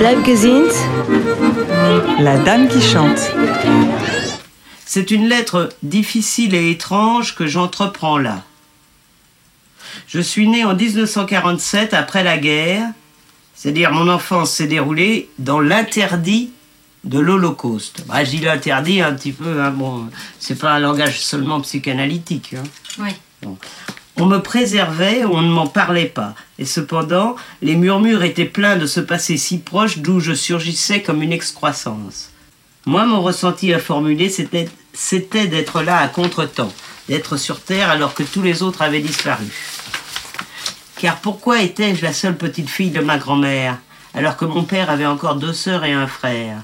Bleib. La dame qui chante. C'est une lettre difficile et étrange que j'entreprends là. Je suis né en 1947 après la guerre, c'est-à-dire mon enfance s'est déroulée dans l'interdit de l'Holocauste. Bah, je dis l'interdit un petit peu, hein, bon, c'est pas un langage seulement psychanalytique. Hein. Oui. On me préservait, on ne m'en parlait pas. Et cependant, les murmures étaient pleins de ce passé si proche d'où je surgissais comme une excroissance. Moi, mon ressenti à formuler, c'était, d'être là à contre-temps, d'être sur Terre alors que tous les autres avaient disparu. Car pourquoi étais-je la seule petite fille de ma grand-mère, alors que mon père avait encore deux sœurs et un frère?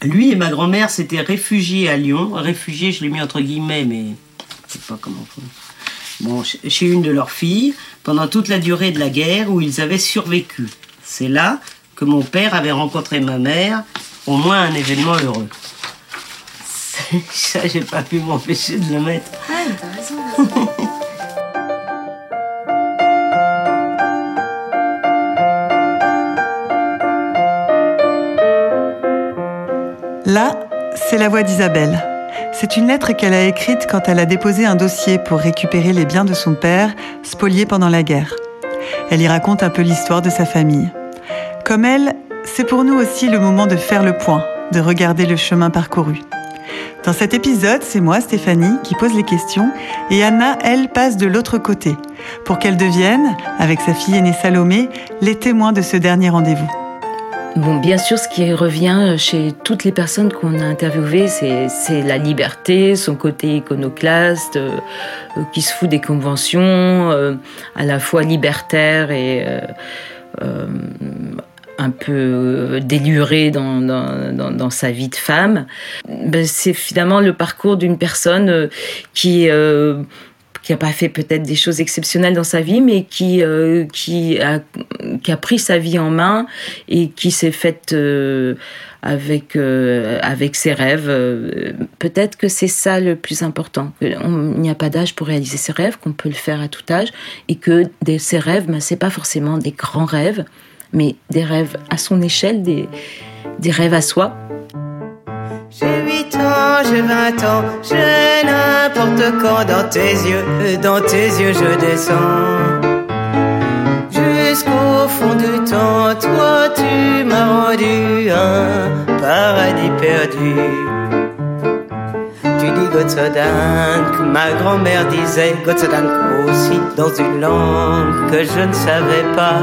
Lui et ma grand-mère s'étaient réfugiés à Lyon. Réfugiés, je l'ai mis entre guillemets, mais je sais pas comment bon, chez une de leurs filles, pendant toute la durée de la guerre où ils avaient survécu. C'est là que mon père avait rencontré ma mère, au moins un événement heureux. Ça, j'ai pas pu m'empêcher de le mettre. Raison. Là, c'est la voix d'Isabelle. C'est une lettre qu'elle a écrite quand elle a déposé un dossier pour récupérer les biens de son père, spoliés pendant la guerre. Elle y raconte un peu l'histoire de sa famille. Comme elle, c'est pour nous aussi le moment de faire le point, de regarder le chemin parcouru. Dans cet épisode, c'est moi, Stéphanie, qui pose les questions, et Anna, elle, passe de l'autre côté, pour qu'elle devienne, avec sa fille aînée Salomé, les témoins de ce dernier rendez-vous. Bon, bien sûr, ce qui revient chez toutes les personnes qu'on a interviewées, c'est, la liberté, son côté iconoclaste, euh, euh, qui se fout des conventions, euh, à la fois libertaire et euh, euh, un peu déluré dans, sa vie de femme. Ben, c'est finalement le parcours d'une personne euh, qui euh, qui n'a pas fait peut-être des choses exceptionnelles dans sa vie, mais qui, euh, qui, a, qui a pris sa vie en main et qui s'est faite euh, avec, euh, avec ses rêves. Peut-être que c'est ça le plus important. Il n'y a pas d'âge pour réaliser ses rêves, qu'on peut le faire à tout âge, et que des, ses rêves, ben, c'est pas forcément des grands rêves, mais des rêves à son échelle, des, des rêves à soi. J'ai 8 ans, j'ai 20 ans, j'ai n'importe quand dans tes yeux, dans tes yeux je descends. Jusqu'au fond du temps, toi tu m'as rendu un paradis perdu. Tu dis Gottsodam, que ma grand-mère disait Gottsodam aussi dans une langue que je ne savais pas.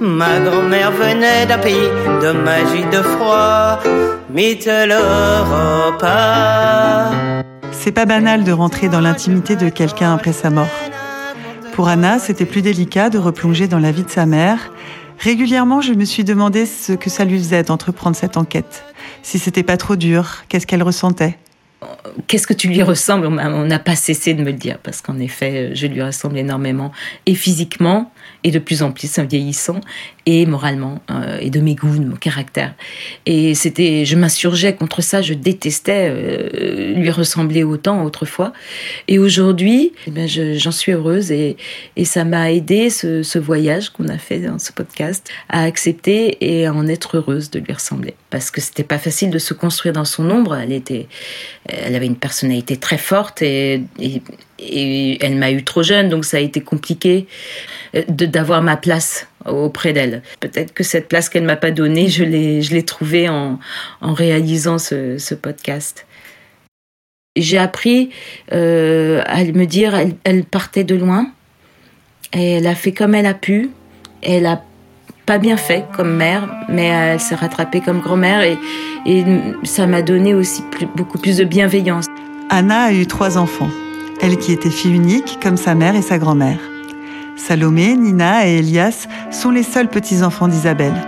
Ma grand-mère venait d'un pays de magie, de froid. C'est pas banal de rentrer dans l'intimité de quelqu'un après sa mort. Pour Anna, c'était plus délicat de replonger dans la vie de sa mère. Régulièrement, je me suis demandé ce que ça lui faisait d'entreprendre cette enquête. Si c'était pas trop dur, qu'est-ce qu'elle ressentait? Qu'est-ce que tu lui ressembles? On n'a pas cessé de me le dire, parce qu'en effet, je lui ressemble énormément, et physiquement, et de plus en plus en vieillissant, et moralement, euh, et de mes goûts, de mon caractère. Et c'était, je m'insurgeais contre ça, je détestais euh, lui ressembler autant autrefois. Et aujourd'hui, eh ben, je- j'en suis heureuse, et, et ça m'a aidé, ce, ce voyage qu'on a fait dans ce podcast, à accepter et à en être heureuse de lui ressembler. Parce que c'était pas facile de se construire dans son ombre, elle était elle avait une personnalité très forte et, elle m'a eu trop jeune, donc ça a été compliqué euh, d'avoir ma place auprès d'elle. Peut-être que cette place qu'elle m'a pas donnée, je l'ai je l'ai trouvée en, en réalisant ce, ce podcast. J'ai appris euh, à me dire, elle partait de loin, et elle a fait comme elle a pu, elle a pas bien fait comme mère, mais elle s'est rattrapée comme grand-mère et, et ça m'a donné aussi plus- beaucoup plus de bienveillance. Anna a eu trois enfants. Elle qui était fille unique, comme sa mère et sa grand-mère. Salomé, Nina et Elias sont les seuls petits-enfants d'Isabelle.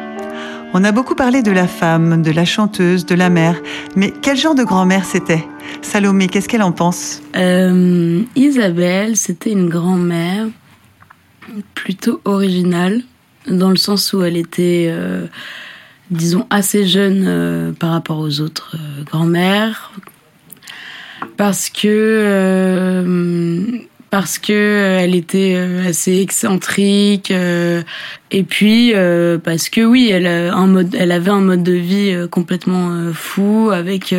On a beaucoup parlé de la femme, de la chanteuse, de la mère, mais quel genre de grand-mère c'était? Salomé, qu'est-ce qu'elle en pense? Euh, Isabelle, c'était une grand-mère plutôt originale, dans le sens où elle était, euh, disons, assez jeune euh, par rapport aux autres euh, grand-mères. Parce que, parce que euh, elle était euh, assez excentrique euh, et puis parce que oui elle un mode elle avait un mode de vie complètement fou avec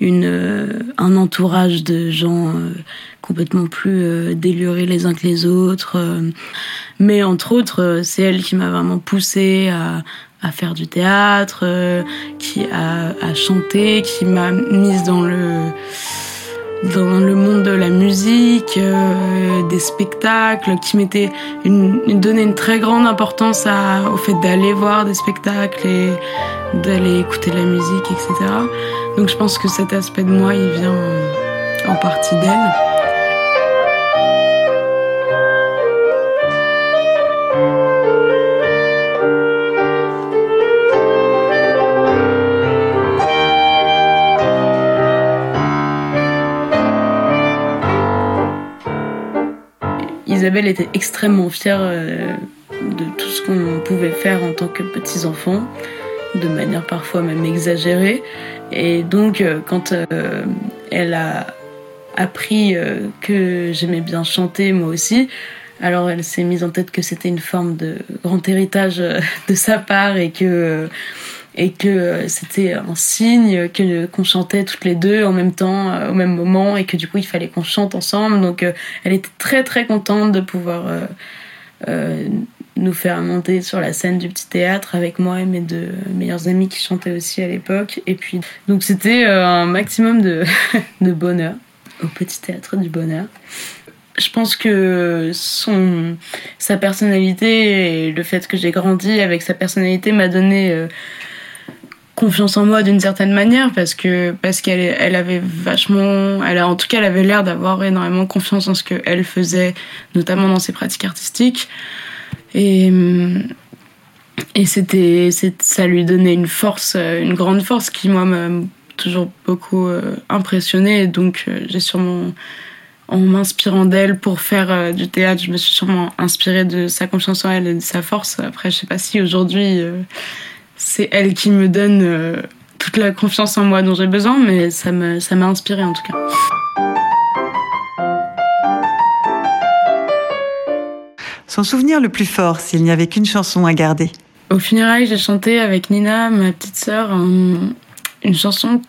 une un entourage de gens complètement plus délurés les uns que les autres mais entre autres c'est elle qui m'a vraiment poussé à à faire du théâtre, qui a, a chanté, qui m'a mise dans le dans le monde de la musique, euh, des spectacles, qui m'était une, une très grande importance à, au fait d'aller voir des spectacles et d'aller écouter de la musique, etc. Donc je pense que cet aspect de moi, il vient en partie d'elle. Isabelle était extrêmement fière euh, de tout ce qu'on pouvait faire en tant que petits enfants, de manière parfois même exagérée. Et donc, euh, quand euh, elle a appris que j'aimais bien chanter moi aussi, alors elle s'est mise en tête que c'était une forme de grand héritage de sa part et que et que euh, c'était un signe que qu'on chantait toutes les deux en même temps euh, au même moment et que du coup il fallait qu'on chante ensemble. Donc euh, elle était très très contente de pouvoir nous faire monter sur la scène du petit théâtre avec moi et mes deux meilleurs amis qui chantaient aussi à l'époque. Et puis donc c'était un maximum de, de bonheur au petit théâtre du bonheur. Je pense que son sa personnalité et le fait que j'ai grandi avec sa personnalité m'a donné confiance en moi d'une certaine manière parce que parce qu'elle elle avait vachement elle en tout cas elle avait l'air d'avoir énormément confiance en ce qu'elle faisait notamment dans ses pratiques artistiques. Et et c'était ça lui donnait une force une grande force qui moi m'a toujours beaucoup euh, impressionné donc euh, j'ai sûrement en m'inspirant d'elle pour faire euh, du théâtre je me suis sûrement inspirée de sa confiance en elle et de sa force. Après je sais pas si aujourd'hui c'est elle qui me donne euh, toute la confiance en moi dont j'ai besoin, mais ça m'a ça inspiré en tout cas. Son souvenir le plus fort, s'il n'y avait qu'une chanson à garder. Au funérailles, j'ai chanté avec Nina, ma petite sœur, une chanson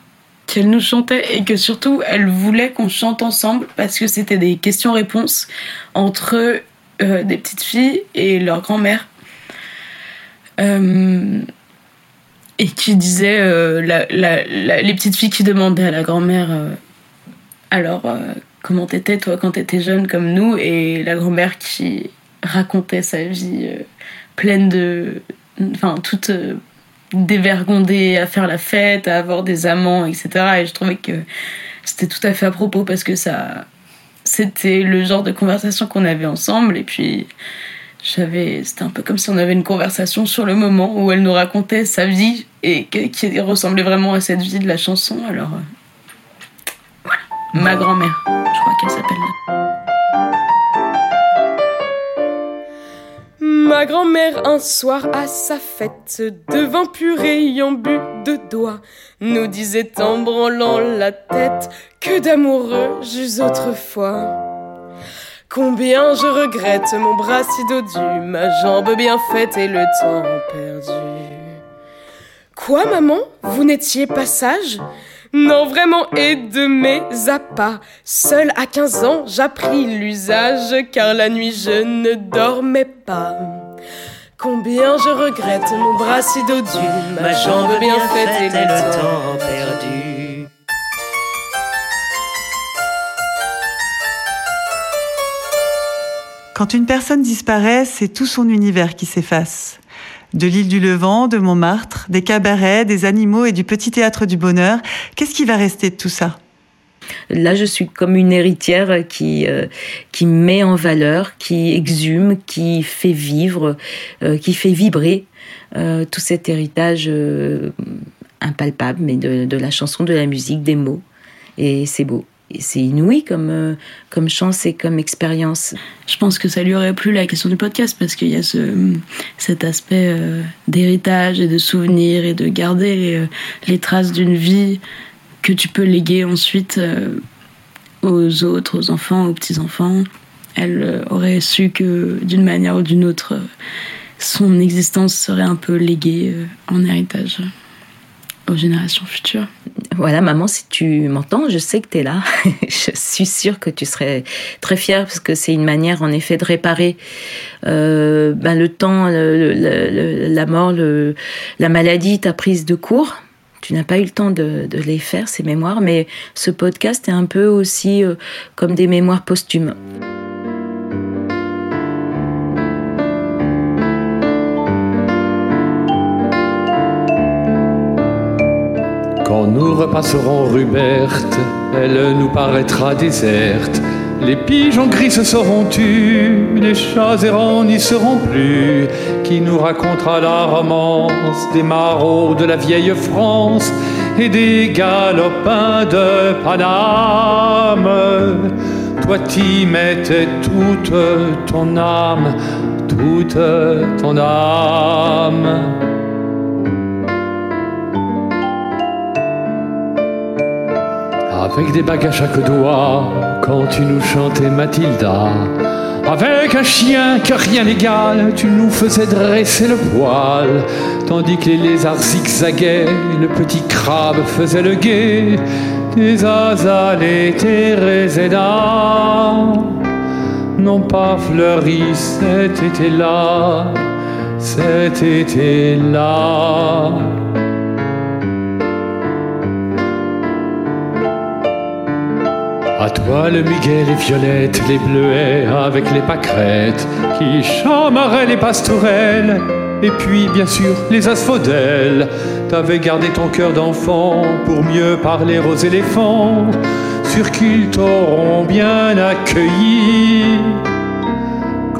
qu'elle nous chantait et que surtout elle voulait qu'on chante ensemble parce que c'était des questions-réponses entre euh, des petites filles et leur grand-mère. Euh, et qui disait euh, les petites filles qui demandaient à la grand-mère euh, alors euh, comment t'étais toi quand t'étais jeune comme nous et la grand-mère qui racontait sa vie pleine de enfin toute dévergondée à faire la fête à avoir des amants etc et je trouvais que c'était tout à fait à propos parce que ça c'était le genre de conversation qu'on avait ensemble. Et puis j'avais c'était un peu comme si on avait une conversation sur le moment où elle nous racontait sa vie et qui ressemblait vraiment à cette vie de la chanson. Alors euh, voilà. Ma grand-mère je crois qu'elle s'appelle. Ma grand-mère un soir à sa fête, devant purée en but de doigts, nous disait en branlant la tête que d'amoureux j'eus autrefois. Combien je regrette mon bras si dodu, ma jambe bien faite et le temps perdu. Quoi, maman? Vous n'étiez pas sage? Non, vraiment, et de mes appâts. Seul à 15 ans, j'appris l'usage, car la nuit je ne dormais pas. Combien je regrette mon bras si dodu, ma jambe bien faite et le temps Quand une personne disparaît, c'est tout son univers qui s'efface. De l'île du Levant, de Montmartre, des cabarets, des animaux et du petit théâtre du bonheur, qu'est-ce qui va rester de tout ça? Là, je suis comme une héritière qui, euh, qui met en valeur, qui exhume, qui fait vivre, euh, qui fait vibrer euh, tout cet héritage impalpable, mais de la chanson, de la musique, des mots. Et c'est beau c'est inouï comme, euh, comme chance et comme expérience. Je pense que ça lui aurait plu la question du podcast parce qu'il y a ce, cet aspect euh, d'héritage et de souvenir et de garder euh, les traces d'une vie que tu peux léguer ensuite aux autres, aux enfants, aux petits-enfants. elle aurait su que d'une manière ou d'une autre, son existence serait un peu léguée en héritage aux générations futures. Voilà, maman, si tu m'entends, je sais que tu es là. je suis sûre que tu serais très fière parce que c'est une manière, en effet, de réparer euh, ben, le temps, la mort, la maladie, ta prise de cours. Tu n'as pas eu le temps de, les faire, ces mémoires, mais ce podcast est un peu aussi euh, comme des mémoires posthumes. Quand nous repasserons rue Berthe, elle nous paraîtra déserte. Les pigeons gris se seront tus, les chats errants n'y seront plus. Qui nous racontera la romance des marauds de la vieille France et des galopins de Paname? Toi t'y mettais toute ton âme, toute ton âme. Avec des bagues à chaque doigt, quand tu nous chantais Mathilda. Avec un chien que rien n'égale, tu nous faisais dresser le poil, tandis que les lézards zigzaguaient, le petit crabe faisait le guet, tes azales et tes n'ont pas fleuri cet été-là, cet été-là. À toi le muguet, les violettes, les bleuets avec les pâquerettes qui chamaraient les pastourelles. Et puis, bien sûr, les asphodèles. T'avais gardé ton cœur d'enfant pour mieux parler aux éléphants, sur qu'ils t'auront bien accueilli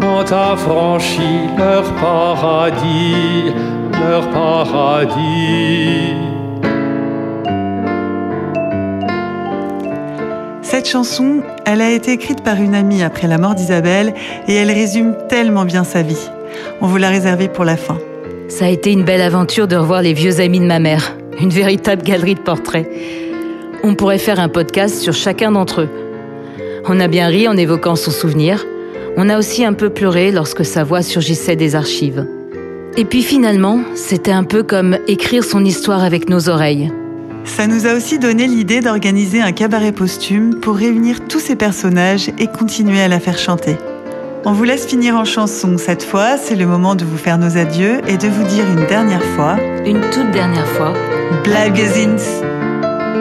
quand t'as franchi leur paradis, leur paradis. Cette chanson, elle a été écrite par une amie après la mort d'Isabelle et elle résume tellement bien sa vie. On vous l'a réservée pour la fin. Ça a été une belle aventure de revoir les vieux amis de ma mère. Une véritable galerie de portraits. On pourrait faire un podcast sur chacun d'entre eux. On a bien ri en évoquant son souvenir. On a aussi un peu pleuré lorsque sa voix surgissait des archives. Et puis finalement, c'était un peu comme écrire son histoire avec nos oreilles. Ça nous a aussi donné l'idée d'organiser un cabaret posthume pour réunir tous ces personnages et continuer à la faire chanter. On vous laisse finir en chanson cette fois, c'est le moment de vous faire nos adieux et de vous dire une dernière fois. Une toute dernière fois. Blaguezins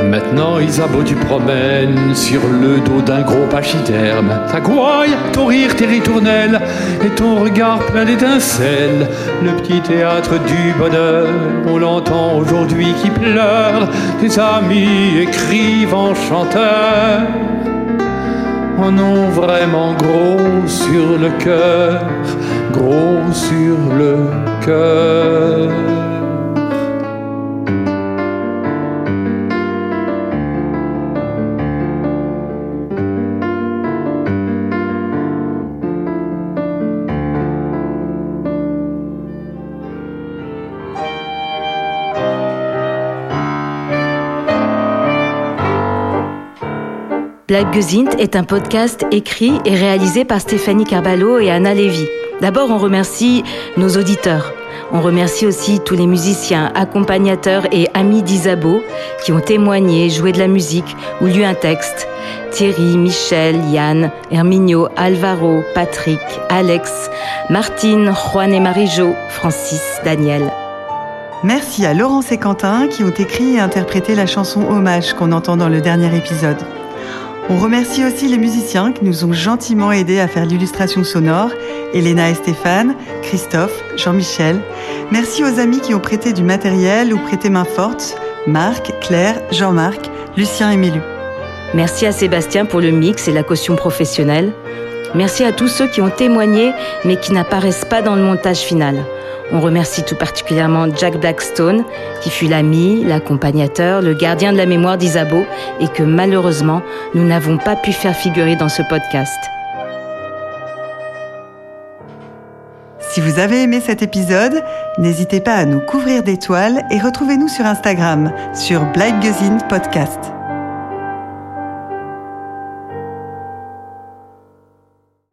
Maintenant, Isabeau, tu promènes sur le dos d'un gros pachyderme. Ta gouaille, ton rire, tes ritournelles et ton regard plein d'étincelles. Le petit théâtre du bonheur, on l'entend aujourd'hui qui pleure. Tes amis écrivent en chanteur. En ont vraiment gros sur le cœur, gros sur le cœur. Black Gezint est un podcast écrit et réalisé par Stéphanie Carballo et Anna Lévy. D'abord, on remercie nos auditeurs. On remercie aussi tous les musiciens, accompagnateurs et amis d'Isabeau qui ont témoigné, joué de la musique ou lu un texte. Thierry, Michel, Yann, Herminio, Alvaro, Patrick, Alex, Martine, Juan et Marie-Jo, Francis, Daniel. Merci à Laurence et Quentin qui ont écrit et interprété la chanson Hommage qu'on entend dans le dernier épisode. On remercie aussi les musiciens qui nous ont gentiment aidés à faire l'illustration sonore, Elena et Stéphane, Christophe, Jean-Michel. Merci aux amis qui ont prêté du matériel ou prêté main forte, Marc, Claire, Jean-Marc, Lucien et Mélu. Merci à Sébastien pour le mix et la caution professionnelle. Merci à tous ceux qui ont témoigné mais qui n'apparaissent pas dans le montage final. On remercie tout particulièrement Jack Blackstone, qui fut l'ami, l'accompagnateur, le gardien de la mémoire d'Isabeau et que malheureusement, nous n'avons pas pu faire figurer dans ce podcast. Si vous avez aimé cet épisode, n'hésitez pas à nous couvrir d'étoiles et retrouvez-nous sur Instagram sur Black Podcast.